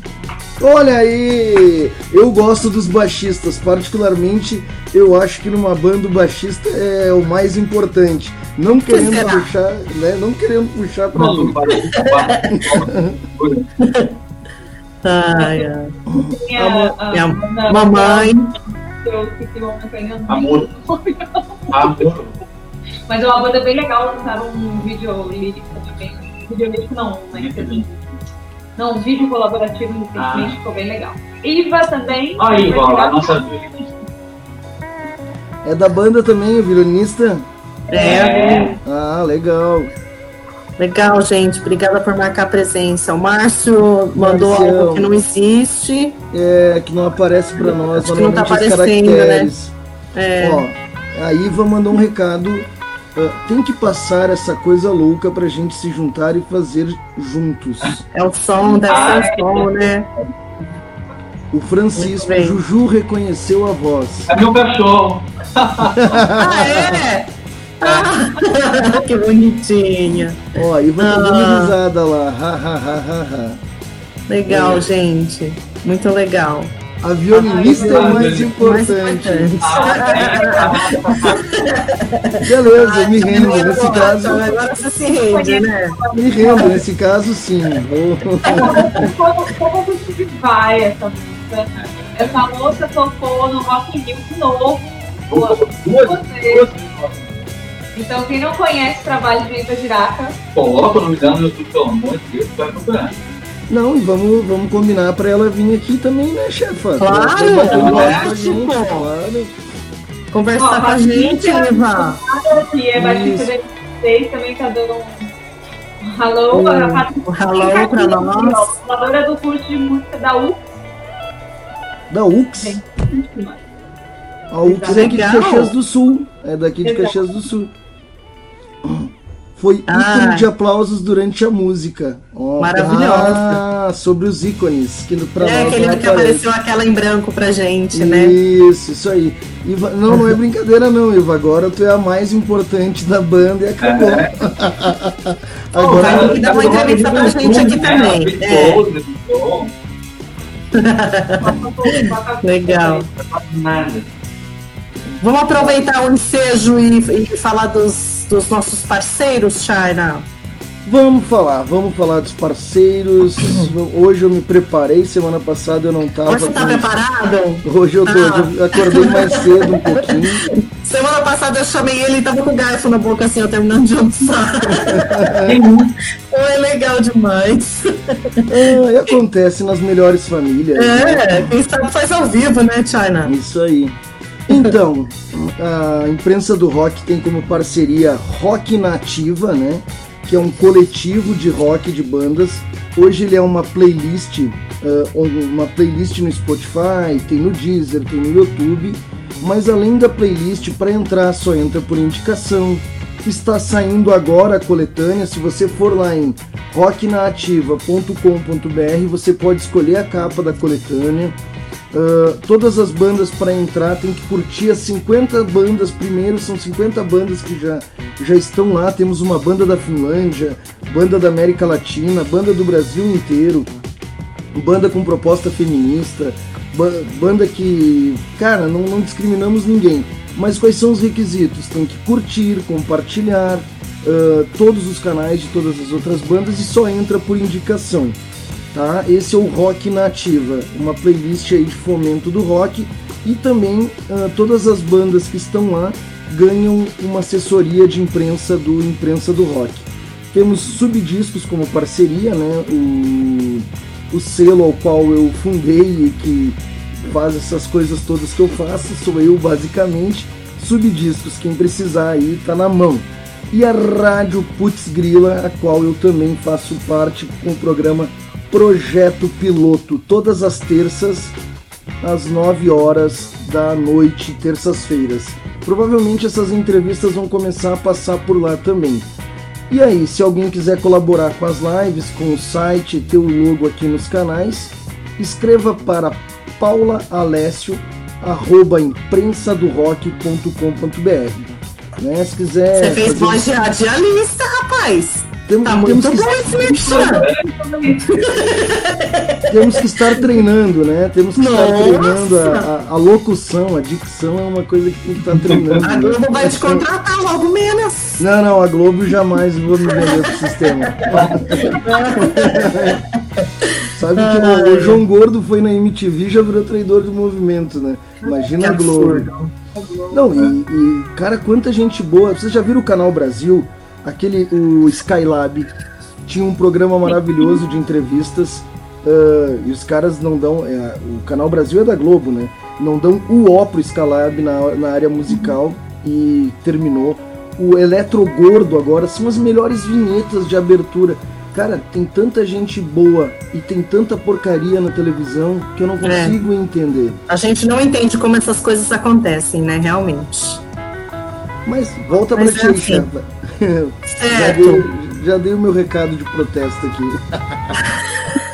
Olha aí! Eu gosto dos baixistas, particularmente eu acho que numa banda o baixista é o mais importante. Não querendo será? puxar, né? Não querendo puxar pra parece Ai, ai. A- a- Minha a- mamãe. Eu esqueci o nome, Amor. Amor. Mas é uma banda bem legal, lançaram um vídeo lírico também. Vídeo lírico não, mas não, um vídeo colaborativo recentemente Ah. ficou bem legal. Iva também. Ó, legal. a nossa É da banda também, o violinista? É, Ah, legal. legal, gente. Obrigada por marcar a presença. O Márcio mandou Marcião. algo que não existe. É, que não aparece pra nós, Acho que não tá aparecendo, né? caracteres. É, Ó, a Iva mandou um recado. Ah, tem que passar essa coisa louca pra gente se juntar e fazer juntos. é o som, deve Ah, ser o som, né? O Francisco Juju reconheceu a voz. É meu cachorro. ah, é? Ah, que bonitinha. Ó, e vai ah. dando risada lá. Ha, ha, ha, ha, Legal, é. gente. Muito legal. A violinista é o mais importante. Beleza, me rendo. Nesse caso. Agora você se rende, né? Me rendo, nesse caso, sim. Como você vai essa música? Essa moça tocou no Rock in Rio de novo. Duas, duas, Então, quem não conhece o trabalho de Ita Giraca, coloca o nome dela no YouTube, pelo amor de Deus, vai procurar. Não, e vamos, vamos combinar pra ela vir aqui também, né, chefa? Claro, lógico. Claro. Conversar com a gente, Eva. É Batista de vocês, também tá dando um hello. Um, hello pra nós. Fundadora do curso de música da UX. Da UX? A UX é daqui de Caxias do Sul. É daqui de Caxias do Sul foi ah. ícone de aplausos durante a música. Oh, Maravilhosa. Ah, sobre os ícones. Que pra é, aquele que apareceu aquela em branco pra gente, isso, né? Isso, isso aí. Iva, não, não é brincadeira não, Iva. Agora tu é a mais importante da banda e acabou. É. Agora oh, vai dar uma entrevista pra gente aqui também. É. Legal. Vamos aproveitar o ensejo e, e falar dos dos nossos parceiros, China? Vamos falar, vamos falar dos parceiros. Hoje eu me preparei, semana passada eu não estava. Hoje você tá preparado? Hoje eu tô, ah. eu acordei mais cedo um pouquinho. Semana passada eu chamei ele e tava com o garfo na boca assim, eu terminando de almoçar. Foi legal demais. É, e acontece nas melhores famílias. É, né? quem sabe faz ao vivo, né, China? Isso aí. Então, a imprensa do rock tem como parceria Rock Nativa, né? Que é um coletivo de rock de bandas. Hoje ele é uma playlist, uh, uma playlist no Spotify, tem no Deezer, tem no YouTube. Mas além da playlist, para entrar só entra por indicação. Está saindo agora a coletânea. Se você for lá em rocknativa.com.br, você pode escolher a capa da coletânea Uh, todas as bandas para entrar tem que curtir as 50 bandas primeiro, são 50 bandas que já, já estão lá. Temos uma banda da Finlândia, banda da América Latina, banda do Brasil inteiro, banda com proposta feminista, banda que, cara, não, não discriminamos ninguém. Mas quais são os requisitos? Tem que curtir, compartilhar uh, todos os canais de todas as outras bandas e só entra por indicação tá? Esse é o Rock Nativa, uma playlist aí de fomento do rock e também uh, todas as bandas que estão lá ganham uma assessoria de imprensa do Imprensa do Rock. Temos subdiscos como parceria, né? O, o selo ao qual eu fundei e que faz essas coisas todas que eu faço, sou eu basicamente. Subdiscos, quem precisar aí tá na mão. E a Rádio Putz Grila, a qual eu também faço parte com o programa Projeto Piloto, todas as terças, às 9 horas da noite, terças-feiras. Provavelmente essas entrevistas vão começar a passar por lá também. E aí, se alguém quiser colaborar com as lives, com o site, ter o logo aqui nos canais, escreva para paulaalessio.imprensadorock.com.br. Né? Se quiser. Você fez fazer... voz de radialista, rapaz! Temos, tá temos muito que... temos que estar treinando, né? Temos que Nossa. estar treinando a, a, a, locução, a dicção é uma coisa que tem que estar treinando. A Globo vai te contratar logo menos. Não, não, a Globo jamais vou me vender pro sistema. Sabe que o, o, João Gordo foi na MTV e já virou traidor do movimento, né? Imagina a Globo. Não, e, e, cara, quanta gente boa. Vocês já viram o Canal Brasil? Aquele o Skylab tinha um programa maravilhoso de entrevistas uh, e os caras não dão é, o canal Brasil é da Globo né não dão o ó pro Skylab na, na área musical e terminou o Eletro Gordo agora são as melhores vinhetas de abertura cara tem tanta gente boa e tem tanta porcaria na televisão que eu não é. consigo é. entender a gente não entende como essas coisas acontecem né realmente mas volta Mas pra é ti, assim. Já, dei, já dei o meu recado de protesto aqui.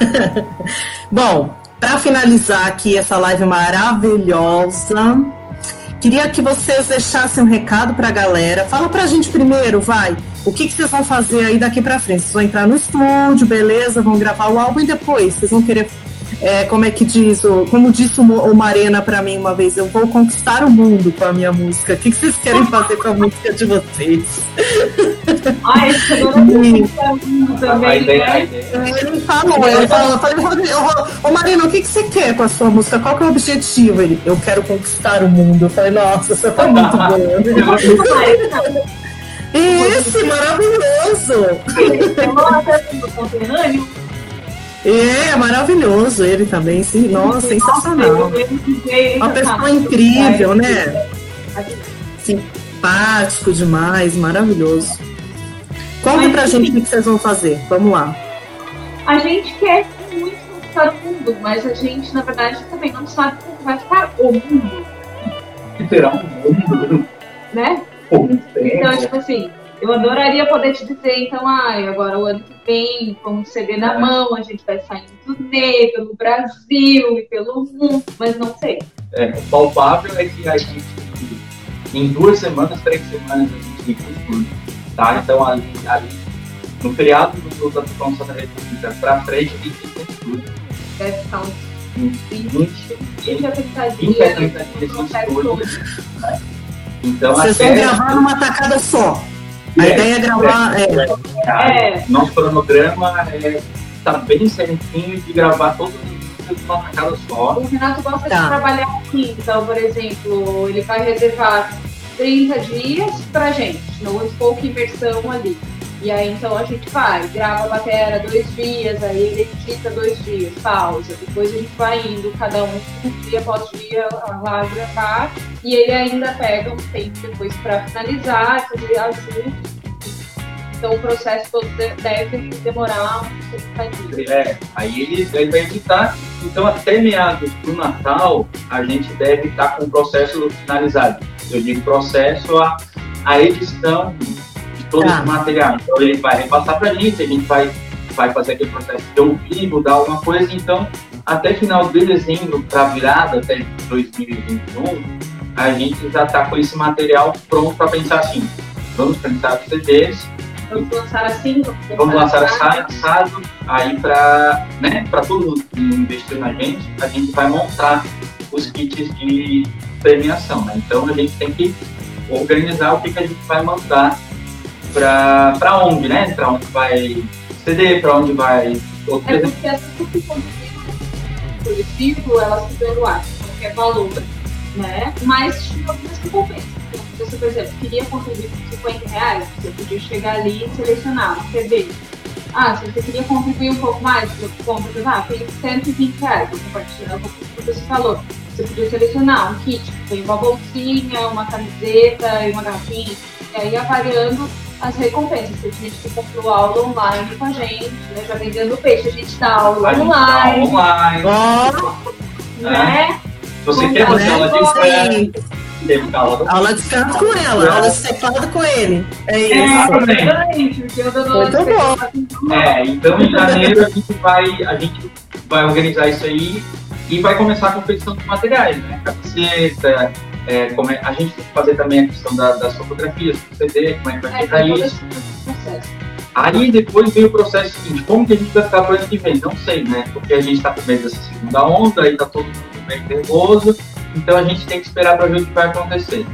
Bom, para finalizar aqui essa live maravilhosa, queria que vocês deixassem um recado para a galera. Fala para a gente primeiro, vai. O que, que vocês vão fazer aí daqui para frente? Vocês vão entrar no estúdio, beleza? Vão gravar o álbum e depois vocês vão querer é, como é que diz, o, como disse o Marena para mim uma vez, eu vou conquistar o mundo com a minha música. O que, que vocês querem fazer com a música de vocês? Ai, esse também, né? Ele falou, ele falou, eu falei, ô Marina, o que, que você quer com a sua música? Qual que é o objetivo? Ele, eu quero conquistar o mundo. Eu falei, nossa, você foi muito bom. Esse, maravilhoso! É, maravilhoso ele também, sim. Nossa, sensacional. Uma pessoa incrível, né? Simpático demais, maravilhoso. Conta pra gente o que vocês vão fazer. Vamos lá. A gente quer muito conquistar o mundo, mas a gente, na verdade, também não sabe como vai ficar o mundo. Que terá um mundo. Né? Então, tipo assim, eu adoraria poder te dizer, então, ai, agora o ano que vem, com o CD na mão, a gente vai sair em turnê pelo Brasil e pelo mundo, mas não sei. É, o palpável é que a gente, em duas semanas, três semanas, a gente tem tudo, tá? Então, ali, ali no feriado do da Função da República pra frente, a gente tem tudo. Deve ficar uns 20, 20 a 30 dias, a 30 dias, Então, Vocês vão gravar numa tacada só. A é, ideia é gravar. É, é. é. Nosso cronograma é tá bem certinho de gravar todos os vídeos numa casa só. O Renato gosta tá. de trabalhar aqui, então, por exemplo, ele vai reservar 30 dias pra gente, no pouca imersão ali. E aí então a gente vai, grava a matéria dois dias, aí ele edita dois dias, pausa. Depois a gente vai indo, cada um dia após dia lá gravar. E ele ainda pega um tempo depois para finalizar, fazer ajuste. Então o processo todo deve demorar uns 60 dias. É, aí ele, ele vai editar. Então até meados do Natal a gente deve estar com o processo finalizado. Eu digo processo, a, a edição todo tá. esse material. Então ele vai repassar para a gente, a gente vai, vai fazer aquele processo de ouvir, mudar alguma coisa. Então, até final de dezembro, para virada, até 2021, a gente já está com esse material pronto para pensar assim. Vamos pensar os CDs. Vamos lançar assim. Vamos lançar assado. Aí, para né, todo mundo que investiu na gente, a gente vai montar os kits de premiação. Né? Então, a gente tem que organizar o que, que a gente vai mandar para onde, né? Para onde vai CD, para onde vai outro É porque essa subcondição coletivo, ela se doar qualquer valor, né? Mas tinha algumas recompensas. Então, se você, por exemplo, queria contribuir com 50 reais, você podia chegar ali e selecionar uma TV. Ah, se você queria contribuir um pouco mais, você compra, ah, tem 120 reais, vou compartilhar um pouco desse valor. Você podia selecionar um kit, tem uma bolsinha, uma camiseta e uma garrafinha, e aí avaliando as recompensas. Tem gente que comprou aula online com a gente, né? Já vendendo peixe, a gente dá aula a online. Dá online. Oh. Né? Se você quer fazer aula de canto, Aula de canto com ela, aula de teclado com ele. É, é isso. É, Muito bom. É, então em janeiro a gente vai, a gente vai organizar isso aí e vai começar a competição de materiais, né? Camiseta, é, como é, a gente tem que fazer também a questão da, das fotografias, do CD, como é que vai ficar é, isso. Aí depois veio o processo seguinte, como que a gente vai ficar para o ano que vem? Não sei, né? Porque a gente está com medo dessa segunda onda, aí está todo mundo bem nervoso, então a gente tem que esperar para ver o que vai acontecer.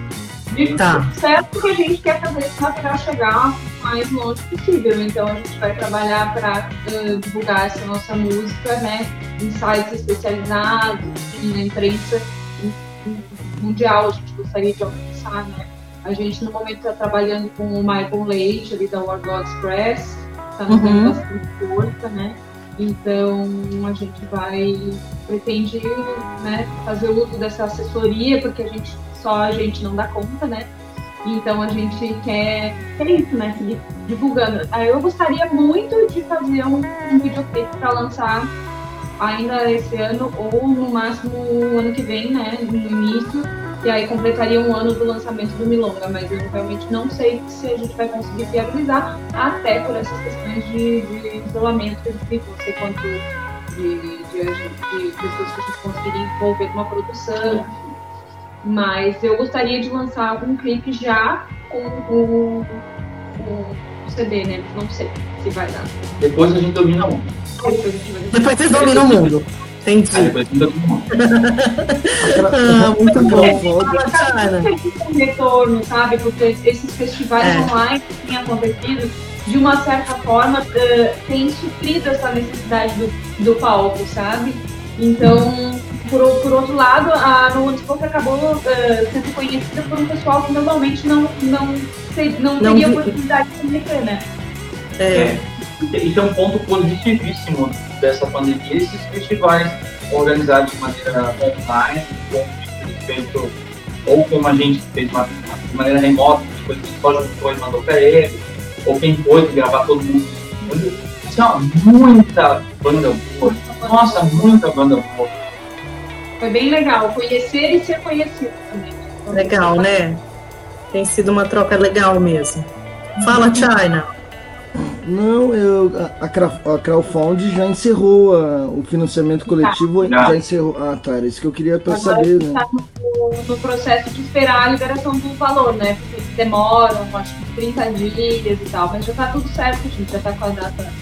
E tá. certo que a gente quer fazer esse material chegar o mais longe possível. Então a gente vai trabalhar para uh, divulgar essa nossa música, né? Em sites especializados, na imprensa mundial, a gente gostaria de alcançar, né? A gente no momento está trabalhando com o Michael Leite, ali da World God Express, está nos dando uhum. bastante força, né? Então a gente vai pretende né, fazer uso dessa assessoria, porque a gente só a gente não dá conta, né? Então a gente quer, quer isso, né? Seguir divulgando. Aí eu gostaria muito de fazer um, um videoclipe para lançar ainda esse ano ou no máximo ano que vem, né? No início. E aí completaria um ano do lançamento do Milonga, mas eu realmente não sei se a gente vai conseguir viabilizar, até por essas questões de, de isolamento que a gente não sei quanto de, de, de pessoas que a gente conseguiria envolver numa produção. Mas eu gostaria de lançar algum clipe já com o, né? Não sei se vai dar. Depois a gente domina o mundo. Depois vocês dominam o mundo. Entendi. Ah, depois a gente domina o mundo. ah, muito bom. Um retorno, sabe? Porque esses festivais é. online que têm acontecido, de uma certa forma, uh, têm suprido essa necessidade do, do palco, sabe? Então, por, por outro lado, a No One's acabou uh, sendo conhecida por um pessoal que normalmente não, não, não, não teria oportunidade de conhecer, né? É. Isso é um ponto positivíssimo dessa pandemia, esses festivais organizados de maneira online, como feito, ou como a gente fez de maneira remota, depois só juntou e mandou para ele, ou quem pôde gravar todo mundo. Assim, muita banda boa. Nossa, muita banda boa. Foi bem legal conhecer e ser conhecido também. Legal, né? Tem sido uma troca legal mesmo. Fala, China. Não, eu, a, a já encerrou a, o financiamento coletivo, tá. já encerrou. Ah, tá, era isso que eu queria Agora saber, né? Tá no, no, processo de esperar a liberação do valor, né? Porque demoram, acho que 30 dias e tal, mas já tá tudo certo, gente, já tá com a data.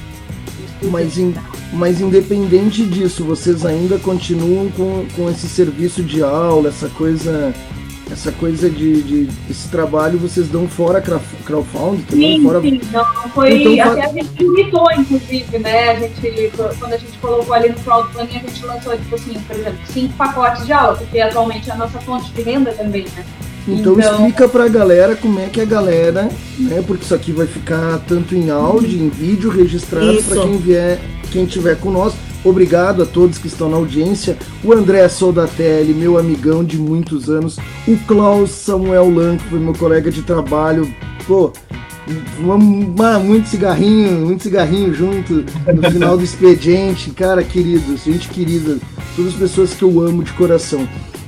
Mas, in, mas independente disso, vocês ainda continuam com, com esse serviço de aula, essa coisa essa coisa de, de, esse trabalho vocês dão fora crowdfunding também? Sim, fora... sim, não, foi, então, até a gente limitou, inclusive, né, a gente, quando a gente colocou ali no crowdfunding, a gente lançou, tipo assim, por exemplo, cinco pacotes de aula, porque atualmente é a nossa fonte de renda também, né. Então, então explica pra galera como é que a galera, né, porque isso aqui vai ficar tanto em áudio, em vídeo registrado para quem vier, quem tiver com nós, Obrigado a todos que estão na audiência. O André Soldatelli, meu amigão de muitos anos. O Klaus Samuel Lan, que foi meu colega de trabalho. Pô, uma, muito cigarrinho, muito cigarrinho junto no final do expediente. Cara, querido, gente querida, todas as pessoas que eu amo de coração.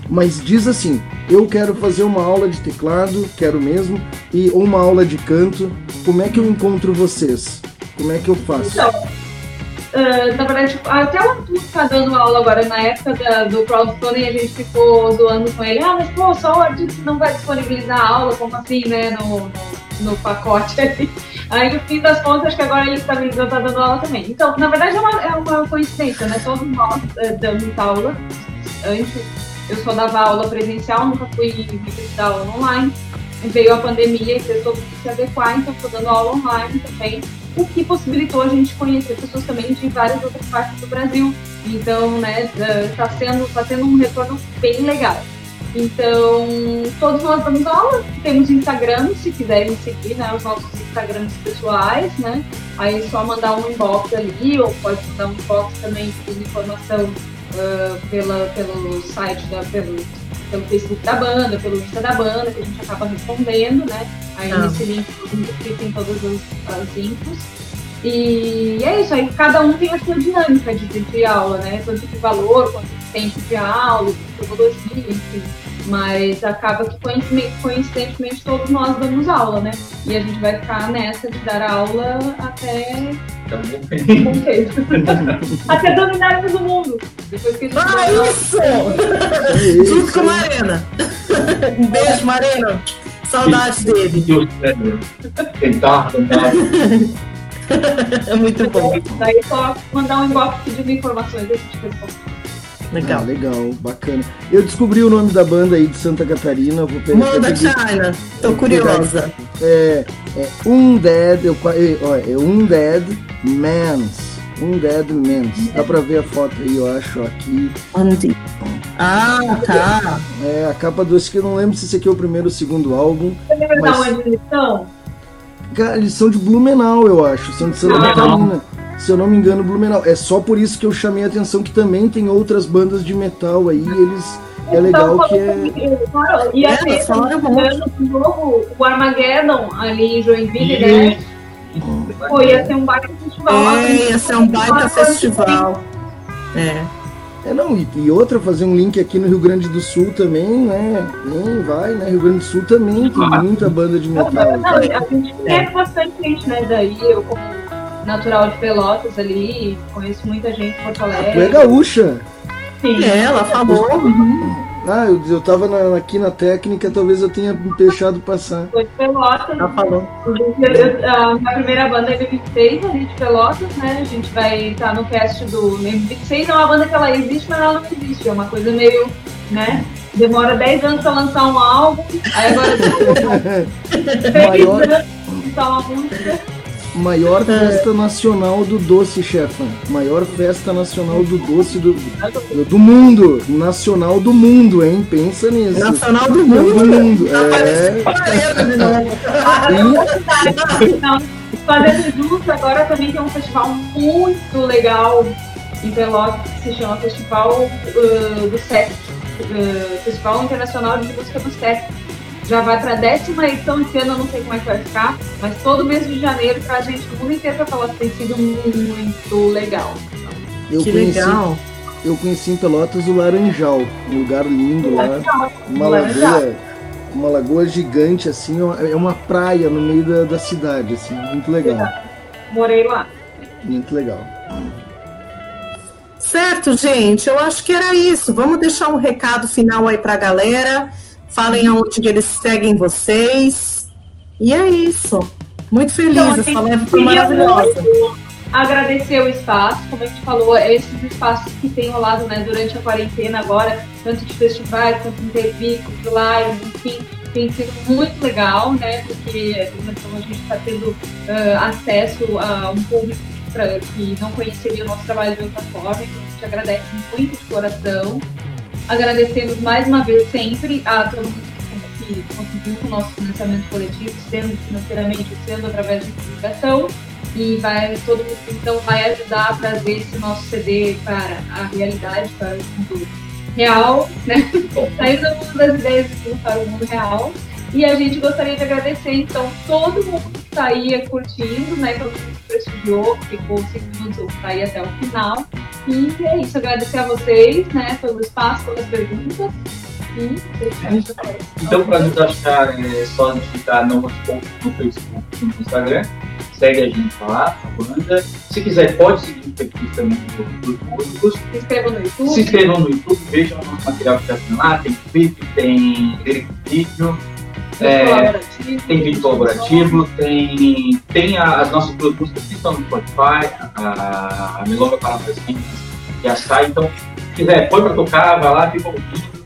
Mas diz assim: eu quero fazer uma aula de teclado, quero mesmo, e ou uma aula de canto. Como é que eu encontro vocês? Como é que eu faço? Então, Uh, na verdade, tipo, até o Arthur tá dando aula agora, na época da, do crowdfunding, a gente ficou zoando com ele, ah, mas pô, só o Arthur não vai disponibilizar a aula, como assim, né, no, no, no pacote ali. Aí, no fim das contas, acho que agora ele está tá dando aula também. Então, na verdade, é uma, é uma coincidência, né, todos nós uh, damos aula antes. Eu só dava aula presencial, nunca fui dar aula online. Veio a pandemia e mundo se adequar, então estou dando aula online também o que possibilitou a gente conhecer pessoas também de várias outras partes do Brasil. Então, né, está sendo, tá sendo um retorno bem legal. Então, todos nós damos aula, temos Instagram, se quiserem seguir, né, os nossos Instagrams pessoais, né, aí é só mandar um inbox ali, ou pode mandar um inbox também com informação uh, pela, pelo site, da, pelo, pelo Facebook da banda, pelo Insta da banda, que a gente acaba respondendo, né, Aí ah. nesse link tem todas as, as infos. E é isso, aí cada um tem a sua dinâmica de, de aula, né? Tanto de valor, quanto de tempo de aula, de metodologia, enfim. Mas acaba que coincidentemente todos nós damos aula, né? E a gente vai ficar nessa de dar aula até. até dominarmos o mundo. Depois que a gente ah, isso! Junto com a Marina. Um beijo, Marina. Saudades dele. Tentar, tentar. é muito bom. Daí só mandar um inbox pedindo informações a gente responde. Legal. Ah, legal, bacana. Eu descobri o nome da banda aí de Santa Catarina. Vou pegar, Manda, pedir, China. Tô curiosa. É, é Undead, eu, é, é Undead Mans. Undead Mans. Dá pra ver a foto aí, eu acho, aqui. Onde? Ah, tá. É, a capa do que eu não lembro se esse aqui é o primeiro ou o segundo álbum. Você lembra mas... onde eles são? Cara, eles são de Blumenau, eu acho. São de Santa Catarina. Se eu não me engano, Blumenau. É só por isso que eu chamei a atenção que também tem outras bandas de metal aí. Eles. É legal que é. E a ter, um novo, o Armageddon ali em Joinville, né? Foi, ia ser um baita festival. É, ia ser um baita festival. É. É, não, e, e, outra, fazer um link aqui no Rio Grande do Sul também, né? Nem vai, né? Rio Grande do Sul também tem muita banda de metal. Não, não, a gente conhece bastante gente, né? Daí eu como natural de Pelotas ali, conheço muita gente em Porto Alegre. Tu é gaúcha? Sim. É, ela falou. Uhum. Ah, eu, eu tava na, aqui na técnica, talvez eu tenha deixado passar. Foi de Pelotas. Ela falou. A minha primeira banda é M26, ali de Pelotas, né? A gente vai estar no cast do M26, é uma banda que ela existe, mas ela não existe. É uma coisa meio, né? Demora 10 anos pra lançar um álbum, aí agora Maior... lançar uma música. Maior festa nacional do doce, chefa. Maior festa nacional do doce do, do mundo. Nacional do mundo, hein? Pensa nisso. Nacional do mundo. Do mundo. É. Não, fazendo junto, agora também tem um festival muito legal em Pelotas que se chama Festival uh, do SESC, uh, Festival Internacional de Música do SESC. Já vai para a décima edição esse ano, eu não sei como é que vai ficar, mas todo mês de janeiro para a gente do mundo inteiro para Pelotas tem sido muito legal. Eu que conheci, legal. Eu conheci em Pelotas o Laranjal, um lugar lindo lá. Uma Laranjal. lagoa, uma lagoa gigante, assim, é uma praia no meio da, da cidade, assim, muito legal. Morei lá. Muito legal. Certo, gente. Eu acho que era isso. Vamos deixar um recado final aí pra galera. Falem aonde que eles seguem vocês. E é isso. Muito feliz. Então, Essa live foi maravilhosa. agradecer o espaço, como a gente falou, esses espaços que tem rolado né, durante a quarentena agora, tanto de festivais, quanto de entrevistas, de lives, enfim, tem sido muito legal, né? Porque como a gente está tendo ah, acesso a um público pra, que não conheceria o nosso trabalho de outra forma, então a gente agradece muito de coração. Agradecemos mais uma vez sempre a todo mundo que contribuiu com o nosso financiamento coletivo, sendo financeiramente, sendo através de divulgação. E vai, todo mundo então vai ajudar a trazer esse nosso CD para a realidade, para o mundo real, né? Sair do mundo das ideias para o mundo real. E a gente gostaria de agradecer, então, todo mundo que está aí curtindo, né? Todo mundo que prestigiou, que ficou cinco minutos para ir até o final. E é isso, agradecer a vocês, né, pelo espaço, pelas perguntas. E deixa Então, para nos achar, é só digitar Novos Pontos no Facebook e no Instagram. Segue a gente lá, a banda. Se quiser, pode seguir o perfil também dos músicos. se inscrevam no YouTube. Se inscrevam no YouTube, vejam o nosso material que já tem lá. Tem clipe, tem vídeo, é, colaborativo, tem vídeo colaborativo, tem, tem as nossas músicas que estão no Spotify, a, a Milonga para as Quentes e a Sai. Então, se quiser, põe para tocar, vai lá, fica ouvindo.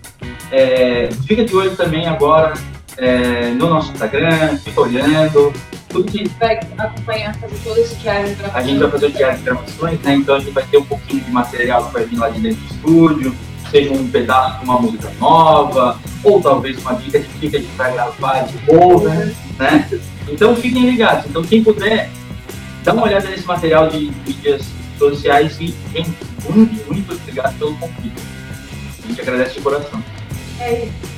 É, fica de olho também agora é, no nosso Instagram, fica olhando. Tudo que vai acompanhar, fazer todo esse diário de gravação. a gente vai fazer o diário de gravações, né? Então a gente vai ter um pouquinho de material que vai vir lá de dentro do estúdio, seja um pedaço de uma música nova, ou talvez uma dica de que a gente vai gravar de cover, né? Então fiquem ligados. Então quem puder, dá uma olhada nesse material de mídias sociais e, gente, muito, muito obrigado pelo convite. A gente agradece de coração. É isso.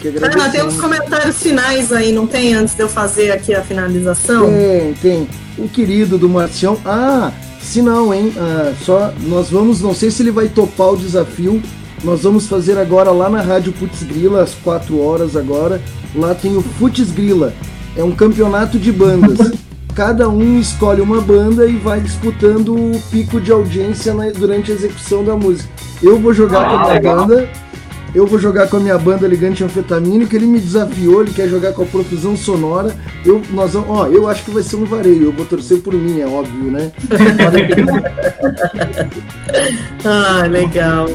Que Ah, tem uns comentários finais aí, não tem? Antes de eu fazer aqui a finalização? Tem, tem. O querido do Marcião. Ah, se não, hein? Ah, só nós vamos, não sei se ele vai topar o desafio. Nós vamos fazer agora lá na Rádio Putz Grila, às 4 horas agora. Lá tem o Putz Grila. É um campeonato de bandas. Cada um escolhe uma banda e vai disputando o pico de audiência na- durante a execução da música. Eu vou jogar Ah, com a minha legal. banda. Eu vou jogar com a minha banda Ligante Anfetamínico, ele me desafiou, ele quer jogar com a profusão sonora. Eu, nós vamos, ó, eu acho que vai ser um vareio, eu vou torcer por mim, é óbvio, né? Ah, legal.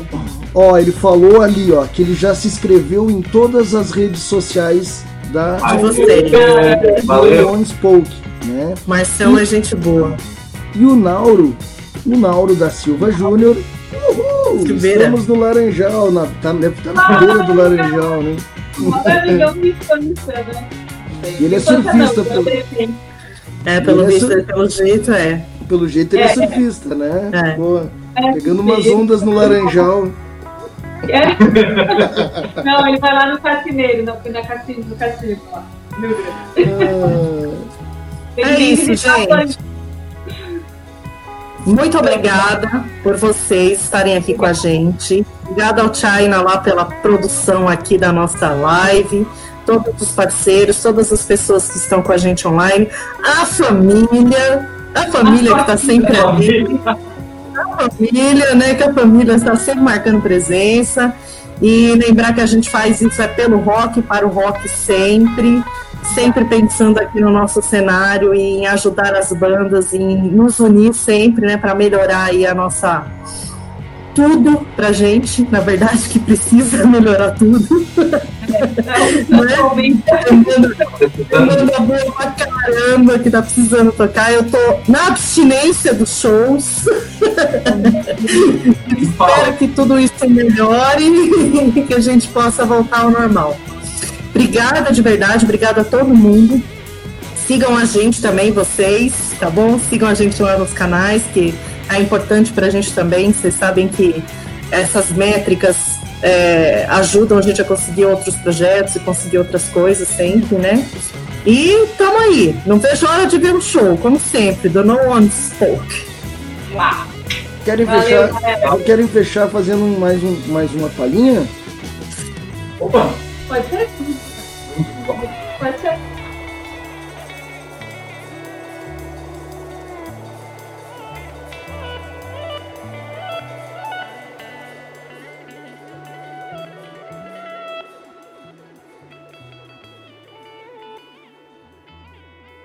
Ó, ele falou ali, ó, que ele já se inscreveu em todas as redes sociais da Ai, você. é, Valeu. Spoke, né? Marcelo é gente boa. E o Nauro, o Nauro da Silva Júnior, estamos no Laranjal, na, tá, deve estar na beira do Laranjal, né? Né? E ele é não, surfista, pô. adolescente. É, pelo Ele é visto, su- pelo jeito, é. Pelo jeito ele é, É. surfista, né? É. Pô, É, pegando umas ondas no Laranjal. É. Não, ele vai lá no cassineiro, não, na cassino, no cassino lá. Meu Deus. Ah, É isso, gente. Muito obrigada por vocês estarem aqui com a gente. Obrigada ao China lá pela produção aqui da nossa live. Todos os parceiros, todas as pessoas que estão com a gente online, a família, A família que está sempre ali. A família, né? Que a família está sempre marcando presença. E lembrar que a gente faz isso é pelo rock, para o rock sempre sempre pensando aqui no nosso cenário e em ajudar as bandas, em nos unir sempre, né, para melhorar aí a nossa tudo pra gente, na verdade que precisa melhorar tudo. Banda boa pra caramba que tá precisando tocar. Eu tô na abstinência dos shows. Espero que tudo isso melhore e que a gente possa voltar ao normal. Obrigada de verdade, obrigada a todo mundo. Sigam a gente também, vocês, tá bom? Sigam a gente lá nos canais, que é importante para a gente também. Vocês sabem que essas métricas é, ajudam a gente a conseguir outros projetos e conseguir outras coisas sempre, né? E tamo aí. Não vejo hora de ver um show, como sempre, do No One Spoke. Uau. Querem, Valeu, fechar, querem fechar fazendo mais, um, mais uma palhinha? Opa! Pode ser? Pode ser.